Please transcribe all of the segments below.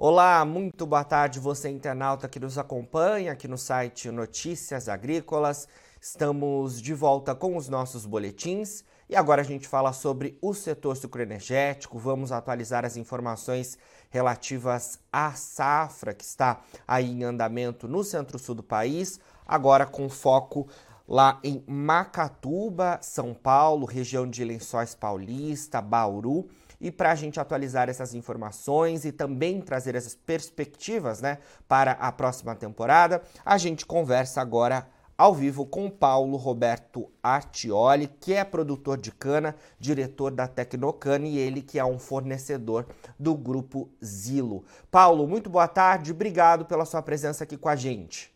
Olá, muito boa tarde, você internauta que nos acompanha aqui no site Notícias Agrícolas. Estamos de volta com os nossos boletins e agora a gente fala sobre o setor sucroenergético. Vamos atualizar as informações relativas à safra que está aí em andamento no centro-sul do país, agora com foco lá em Macatuba, São Paulo, região de Lençóis Paulista, Bauru e para a gente atualizar essas informações e também trazer essas perspectivas né, para a próxima temporada, a gente conversa agora ao vivo com Paulo Roberto Artioli, que é produtor de cana, diretor da Tecnocana e ele que é um fornecedor do grupo Zilo. Paulo, muito boa tarde, obrigado pela sua presença aqui com a gente.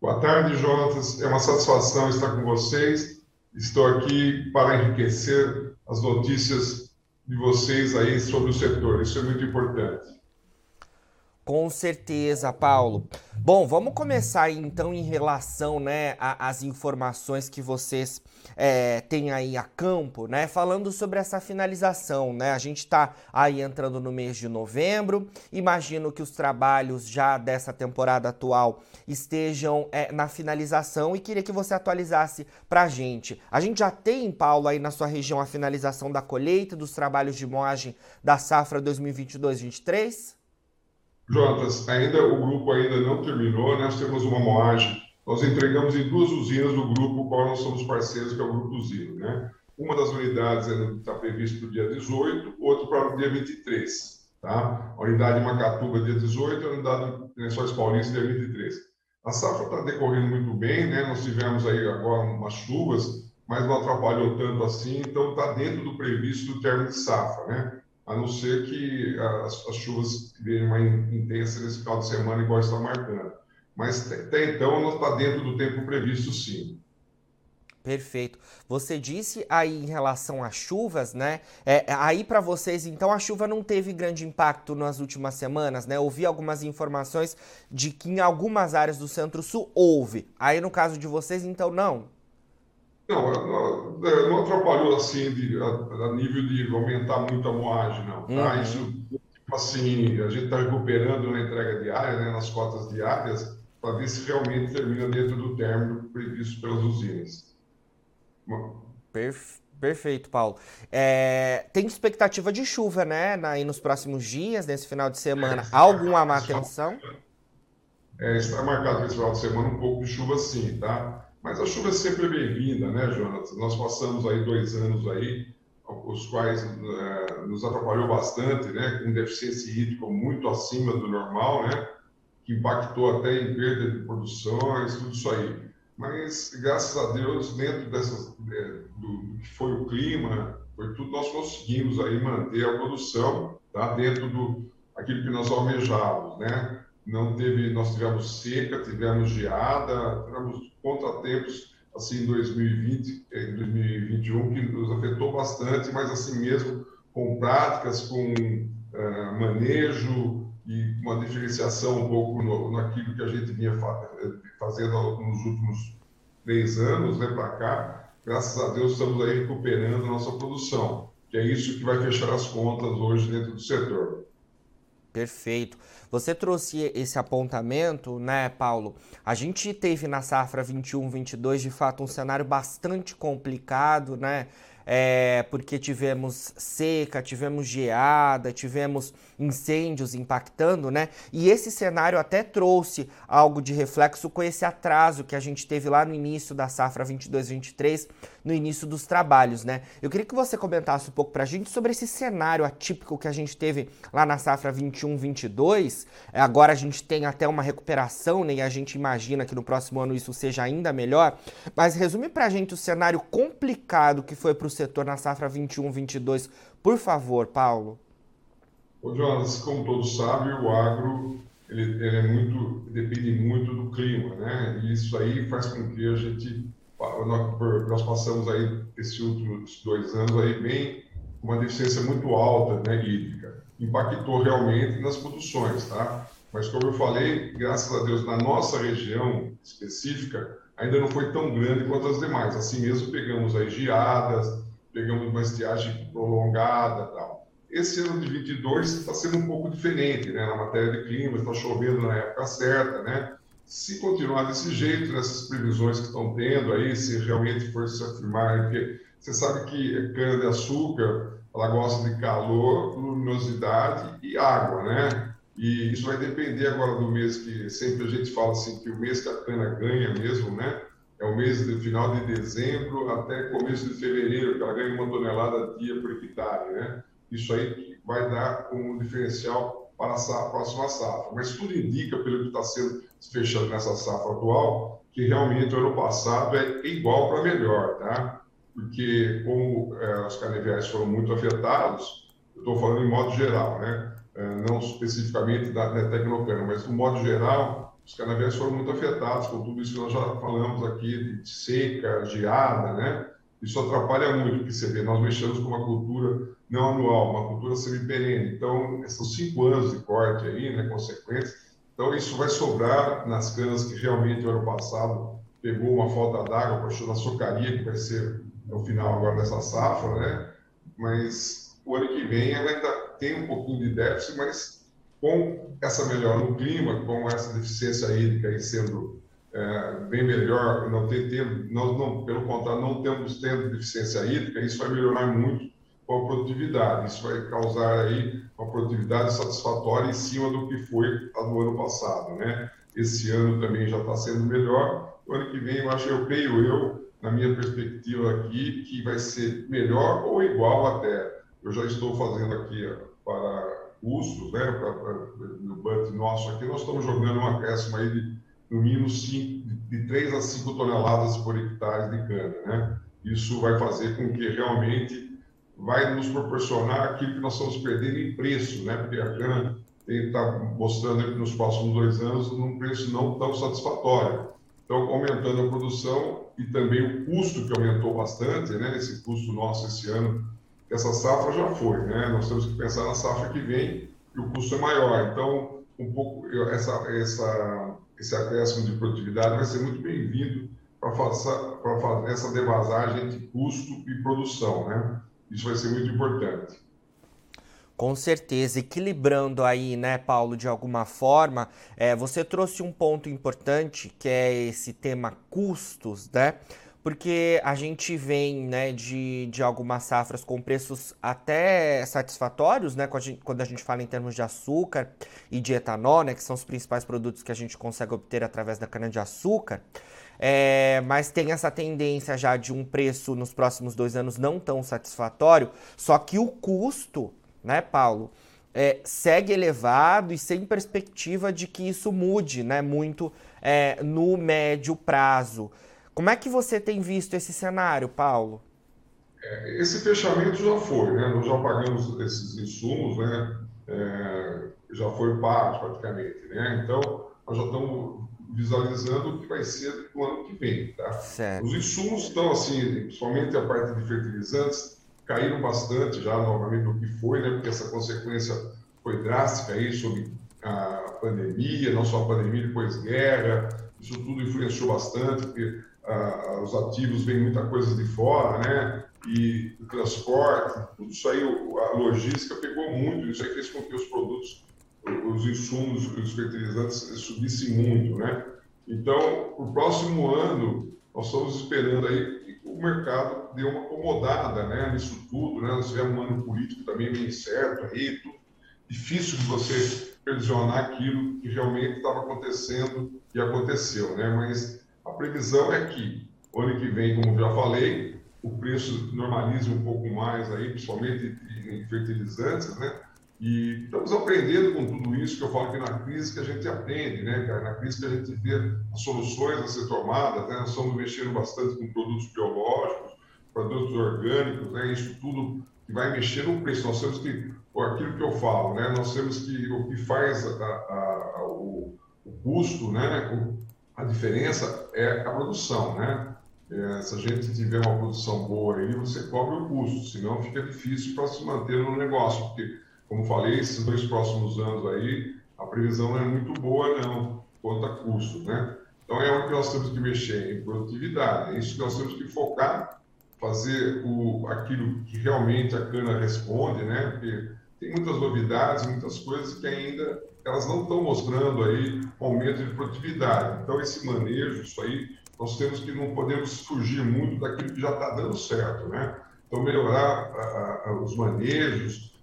Boa tarde, Jonatas. É uma satisfação estar com vocês. Estou aqui para enriquecer as notícias de vocês aí sobre o setor. Isso é muito importante. Com certeza, Paulo. Bom, vamos começar então em relação né, às informações que vocês é, têm aí a campo, né? Falando sobre essa finalização, né? A gente está aí entrando no mês de novembro. Imagino que os trabalhos já dessa temporada atual estejam é, na finalização e queria que você atualizasse para a gente. A gente já tem, Paulo, aí na sua região a finalização da colheita dos trabalhos de moagem da safra 2022-23? Jonas, ainda o grupo ainda não terminou, nós temos uma moagem. Nós entregamos em duas usinas do grupo, qual nós somos parceiros, que é o Grupo Usino, né? Uma das unidades está prevista para o dia 18, outra para o dia 23, tá? A unidade de Macatuba, dia 18, e a unidade de Lençóis Paulistas, dia 23. A safra está decorrendo muito bem, né? Nós tivemos aí agora umas chuvas, mas não atrapalhou tanto assim, então está dentro do previsto do término de safra, né? A não ser que as, as chuvas venham mais intensas nesse final de semana, igual está marcando. Mas até então, nós está dentro do tempo previsto, sim. Perfeito. Você disse aí em relação às chuvas, né? É, aí para vocês, então, a chuva não teve grande impacto nas últimas semanas, né? Ouvi algumas informações de que em algumas áreas do Centro-Sul houve. Aí no caso de vocês, então, não? Não, não, não atrapalhou assim de, a, a, nível de aumentar muito a moagem, não. Tá? Uhum. Isso, tipo assim, a gente está recuperando na entrega diária, né, nas cotas diárias, para ver se realmente termina dentro do término previsto pelas usinas. Perfe perfeito, Paulo. É, tem expectativa de chuva, né, aí nos próximos dias, nesse final de semana. É, Alguma manutenção? É, está marcado esse final de semana um pouco de chuva sim, tá? Mas a chuva é sempre bem-vinda, né, Jonathan? Nós passamos aí dois anos aí, os quais uh, nos atrapalhou bastante, né, com deficiência hídrica muito acima do normal, né, que impactou até em perda de produções, tudo isso aí. Mas, graças a Deus, dentro dessas, do, do, que foi o clima, foi tudo, nós conseguimos aí manter a produção, tá, dentro do aquilo que nós almejávamos, né? Não teve, nós tivemos seca, tivemos geada, tivemos contratempos assim em 2020, em 2021 que nos afetou bastante, mas assim mesmo com práticas, com uh, manejo e uma diferenciação um pouco no, naquilo que a gente vinha fa fazendo nos últimos três anos, né, para cá. Graças a Deus estamos aí recuperando a nossa produção, que é isso que vai fechar as contas hoje dentro do setor. Perfeito. Você trouxe esse apontamento, né, Paulo? A gente teve na safra 21-22 de fato um cenário bastante complicado, né? É, porque tivemos seca, tivemos geada, tivemos incêndios impactando, né? E esse cenário até trouxe algo de reflexo com esse atraso que a gente teve lá no início da safra 22-23, no início dos trabalhos, né? Eu queria que você comentasse um pouco pra gente sobre esse cenário atípico que a gente teve lá na safra 21-22. É, agora a gente tem até uma recuperação, né? E a gente imagina que no próximo ano isso seja ainda melhor. Mas resume pra gente o cenário complicado que foi pro setor na safra 21-22, por favor, Paulo. Ô, Jonas, como todos sabem, o agro ele, ele, é muito depende muito do clima, né? E isso aí faz com que a gente nós passamos aí esses últimos dois anos aí bem uma deficiência muito alta, né, hídrica. Impactou realmente nas produções, tá? Mas como eu falei, graças a Deus na nossa região específica ainda não foi tão grande quanto as demais. Assim mesmo pegamos aí geadas, pegamos uma estiagem prolongada tal. Esse ano de 22 está sendo um pouco diferente, né? Na matéria de clima, está chovendo na época certa, né? Se continuar desse jeito, nessas previsões que estão tendo aí, se realmente for se afirmar, porque você sabe que cana-de-açúcar, ela gosta de calor, luminosidade e água, né? E isso vai depender agora do mês que sempre a gente fala assim, que o mês que a cana ganha mesmo, né? É o mês do final de dezembro até começo de fevereiro, que ela ganha uma tonelada dia por hectare, né? Isso aí vai dar como diferencial para a próxima safra. Mas tudo indica, pelo que está sendo fechando nessa safra atual, que realmente o ano passado é igual para melhor, tá? Porque como é, os canaviais foram muito afetados, eu estou falando em modo geral, né? É, não especificamente da, da Tecnocana, mas no modo geral, os canaviais foram muito afetados com tudo isso que nós já falamos aqui, de seca, geada, né? Isso atrapalha muito, porque você vê, nós mexemos com uma cultura não anual, uma cultura semi-perene. Então, são cinco anos de corte aí, né, consequências. Então, isso vai sobrar nas canas que realmente, no ano passado, pegou uma falta d'água, puxou na açucaria, que vai ser no final agora dessa safra, né? Mas o ano que vem ela ainda tem um pouquinho de déficit, mas com essa melhora no clima, com essa deficiência hídrica aí sendo é, bem melhor, não tem tempo, não, pelo contrário, não temos tendo deficiência hídrica, isso vai melhorar muito com a produtividade. Isso vai causar aí uma produtividade satisfatória em cima do que foi no ano passado, né? Esse ano também já está sendo melhor. O ano que vem, eu acho, eu creio eu, na minha perspectiva aqui, que vai ser melhor ou igual até. Eu já estou fazendo aqui para custos, né? Para, para, no budget nosso aqui, nós estamos jogando uma acréscimo aí de no mínimo cinco, de 3 a 5 toneladas por hectare de cana, né? Isso vai fazer com que realmente vai nos proporcionar aquilo que nós estamos perdendo em preço, né? Porque a cana está mostrando nos próximos dois anos num preço não tão satisfatório. Então, aumentando a produção e também o custo que aumentou bastante, né? Esse custo nosso esse ano, essa safra já foi, né? Nós temos que pensar na safra que vem e o custo é maior. Então, um pouco essa essa esse acréscimo de produtividade vai ser muito bem-vindo para fazer essa devasagem de custo e produção, né? Isso vai ser muito importante. Com certeza, equilibrando aí, né, Paulo, de alguma forma, é, você trouxe um ponto importante que é esse tema custos, né? Porque a gente vem né, de, de algumas safras com preços até satisfatórios, né? Quando a, gente, fala em termos de açúcar e de etanol, né? Que são os principais produtos que a gente consegue obter através da cana-de-açúcar. É, mas tem essa tendência já de um preço nos próximos dois anos não tão satisfatório, só que o custo, né, Paulo, é, segue elevado e sem perspectiva de que isso mude né, muito é, no médio prazo. Como é que você tem visto esse cenário, Paulo? É, esse fechamento já foi, né? Nós já pagamos esses insumos, né? É, já foi pago praticamente, né? Então, nós já estamos visualizando o que vai ser no ano que vem. Tá? Certo. Os insumos estão, assim, principalmente a parte de fertilizantes, caíram bastante já novamente do que foi, né? porque essa consequência foi drástica aí sobre a pandemia, não só a pandemia, depois guerra, isso tudo influenciou bastante, porque ah, os ativos vêm muita coisa de fora, né? E o transporte, tudo isso aí, a logística pegou muito, isso aí fez com que os produtos os insumos, os fertilizantes subissem muito, né? Então, o próximo ano, nós estamos esperando aí que o mercado dê uma acomodada, né, nisso tudo, né? Nós tivemos um ano político também bem certo aí, tudo difícil de você previsionar aquilo que realmente estava acontecendo e aconteceu, né? Mas a previsão é que ano que vem, como já falei, o preço normalize um pouco mais aí, principalmente em fertilizantes, né? E estamos aprendendo com tudo isso, que eu falo que na crise que a gente aprende, né? Na crise que a gente vê as soluções a ser tomadas, né? Nós estamos mexendo bastante com produtos biológicos, produtos orgânicos, né? Isso tudo que vai mexer no preço. Nós temos que, aquilo que eu falo, né? Nós temos que, o que faz a, a, a, o, o, custo, né? A diferença é a produção, né? É, se a gente tiver uma produção boa aí, você cobre o custo, senão fica difícil para se manter no negócio, porque como falei, esses dois próximos anos aí, a previsão não é muito boa, não, quanto a custos, né? Então é onde nós temos que mexer em produtividade, é isso que nós temos que focar fazer o, aquilo que realmente a cana responde, né? Porque tem muitas novidades, muitas coisas que ainda elas não estão mostrando aí aumento de produtividade. Então, esse manejo, isso aí, nós temos que não podemos fugir muito daquilo que já está dando certo, né? Então, melhorar os manejos,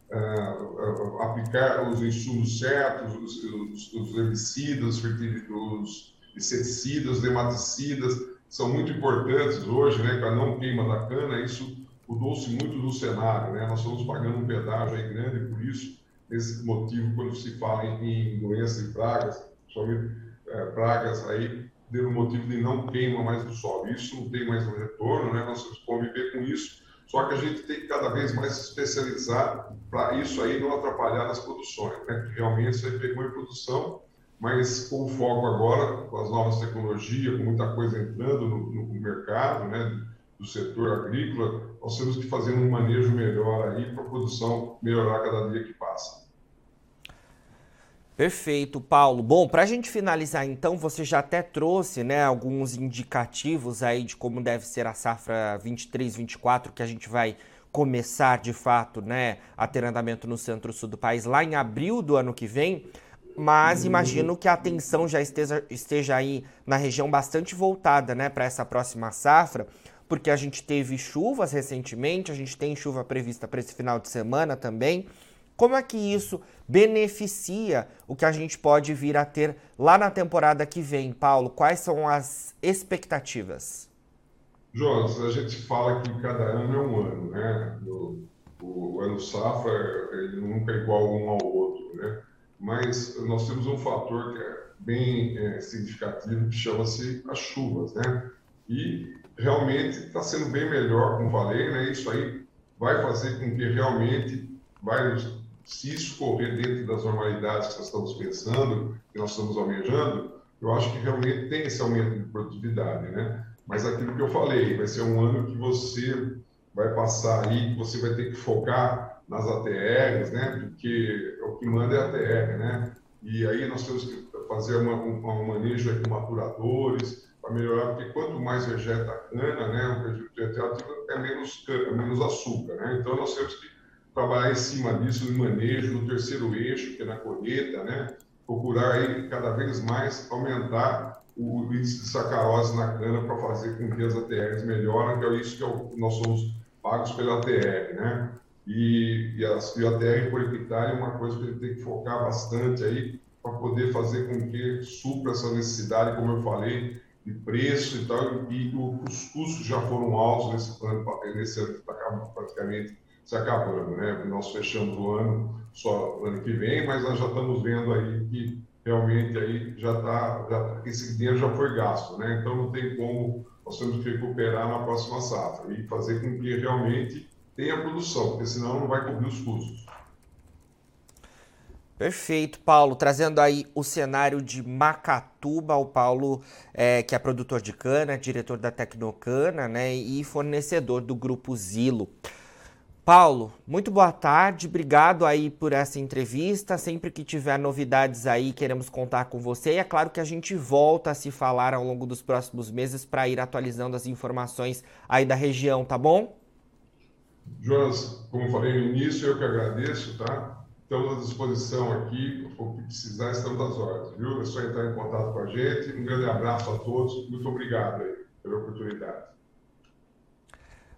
aplicar os insumos certos, os, os, os herbicidas, os inseticidas, nematicidas, são muito importantes hoje, né, para não queima da cana, isso mudou-se muito no cenário, né? Nós estamos pagando um pedágio aí grande por isso, esse motivo, quando se fala em, doenças e pragas, somente é, pragas aí, deu motivo de não queima mais do solo. Isso não tem mais um retorno, né? Nós temos que conviver com isso, só que a gente tem que cada vez mais se especializar para isso aí não atrapalhar nas produções, né? Realmente você pegou em produção, mas com foco agora, com as novas tecnologias, com muita coisa entrando no, no mercado, né? do setor agrícola, nós temos que fazer um manejo melhor aí para a produção melhorar cada dia que passa. Perfeito, Paulo. Bom, para a gente finalizar então, você já até trouxe né, alguns indicativos aí de como deve ser a safra 23-24, que a gente vai começar de fato né, a ter andamento no centro-sul do país lá em abril do ano que vem. Mas uhum. imagino que a atenção já esteja, esteja aí na região bastante voltada né, para essa próxima safra porque a gente teve chuvas recentemente, a gente tem chuva prevista para esse final de semana também. Como é que isso beneficia o que a gente pode vir a ter lá na temporada que vem, Paulo? Quais são as expectativas? Jonas, a gente fala que cada ano é um ano, né? O, o ano safra ele nunca é igual um ao outro, né? Mas nós temos um fator que é bem é, significativo que chama-se as chuvas, né? E realmente está sendo bem melhor, como falei, né? Isso aí vai fazer com que realmente vai se escorrer dentro das normalidades que nós estamos pensando, que nós estamos almejando, eu acho que realmente tem esse aumento de produtividade, né? Mas aquilo que eu falei, vai ser um ano que você vai passar aí, que você vai ter que focar nas ATRs, né? Porque o que manda é a ATR, né? E aí nós temos que fazer uma, um, um manejo com maturadores, para melhorar, porque quanto mais vegeta a cana, né, o vegetativo é menos, é menos açúcar. Né? Então, nós temos que trabalhar em cima disso, no manejo, no terceiro eixo, que é na colheita, né? procurar aí, cada vez mais aumentar o índice de sacarose na cana para fazer com que as ATRs melhorem, que é isso que é o, nós somos pagos pela ATR. Né? E, e, as, e a ATR por hectare é uma coisa que gente tem que focar bastante aí para poder fazer com que supra essa necessidade, como eu falei, de preço e tal, e os custos já foram altos nesse ano, nesse ano que está praticamente se acabando, né? Nós fechamos o ano só ano que vem, mas nós já estamos vendo aí que realmente aí já está, esse dinheiro já foi gasto, né? Então não tem como nós temos que recuperar na próxima safra e fazer com que realmente tenha produção, porque senão não vai cobrir os custos. Perfeito, Paulo. Trazendo aí o cenário de Macatuba, o Paulo, é, que é produtor de cana, diretor da Tecnocana, né, e fornecedor do grupo Zilo. Paulo, muito boa tarde, obrigado aí por essa entrevista. Sempre que tiver novidades aí, queremos contar com você. E é claro que a gente volta a se falar ao longo dos próximos meses para ir atualizando as informações aí da região, tá bom? Jonas, como falei no início, eu que agradeço, tá? Estamos à disposição aqui, o que precisar, estamos às ordens, viu? É só entrar em contato com a gente. Um grande abraço a todos, muito obrigado aí pela oportunidade.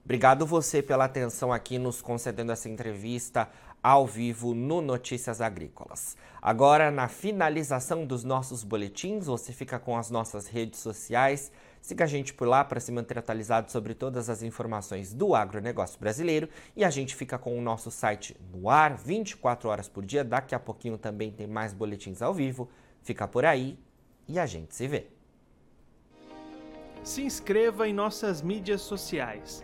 Obrigado você pela atenção aqui nos concedendo essa entrevista ao vivo no Notícias Agrícolas. Agora, na finalização dos nossos boletins, você fica com as nossas redes sociais Siga a gente por lá para se manter atualizado sobre todas as informações do agronegócio brasileiro e a gente fica com o nosso site no ar 24 horas por dia. Daqui a pouquinho também tem mais boletins ao vivo. Fica por aí e a gente se vê. Se inscreva em nossas mídias sociais.